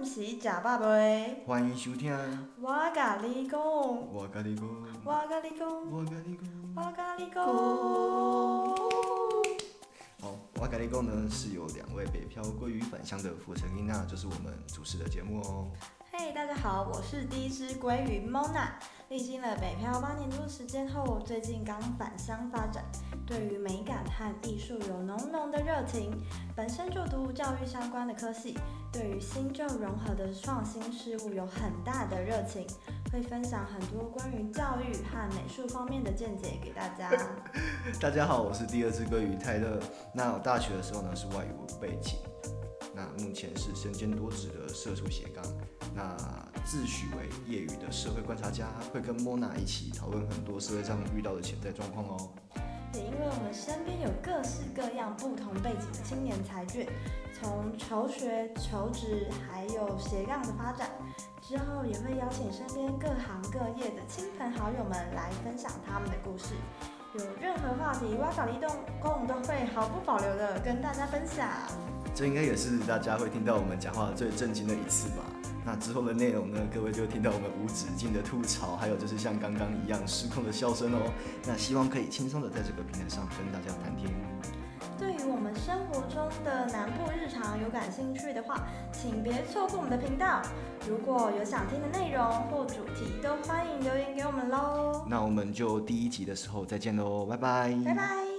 毋是食饱未？欢迎收听，我甲你讲，我甲你讲，我甲你讲，我甲你讲。我甲你讲。好，我甲你讲呢是有两位北漂归于返乡的浮城英娜，就是我们主持的节目哦。嘿大家好，我是第一只鲑鱼 Mona。历经了北漂八年多时间后，最近刚返乡发展，对于美感和艺术有浓浓的热情。本身就读教育相关的科系，对于新旧融合的创新事物有很大的热情，会分享很多关于教育和美术方面的见解给大家。大家好，我是第二只鲑鱼泰勒。那我大学的时候呢是外语背景，目前是身兼多职的社畜斜杠。那自诩为业余的社会观察家，会跟莫娜一起讨论很多社会上遇到的潜在状况哦。也因为我们身边有各式各样不同背景的青年才俊，从求学、求职，还有斜杠的发展，之后也会邀请身边各行各业的亲朋好友们来分享他们的故事。有任何话题，挖搞一动共都会毫不保留的跟大家分享。这应该也是大家会听到我们讲话最震惊的一次吧。那之后的内容呢？各位就听到我们无止境的吐槽，还有就是像刚刚一样失控的笑声哦。那希望可以轻松的在这个平台上跟大家谈天。对于我们生活中的南部日常有感兴趣的话，请别错过我们的频道。如果有想听的内容或主题，都欢迎留言给我们喽。那我们就第一集的时候再见喽，拜拜。拜拜。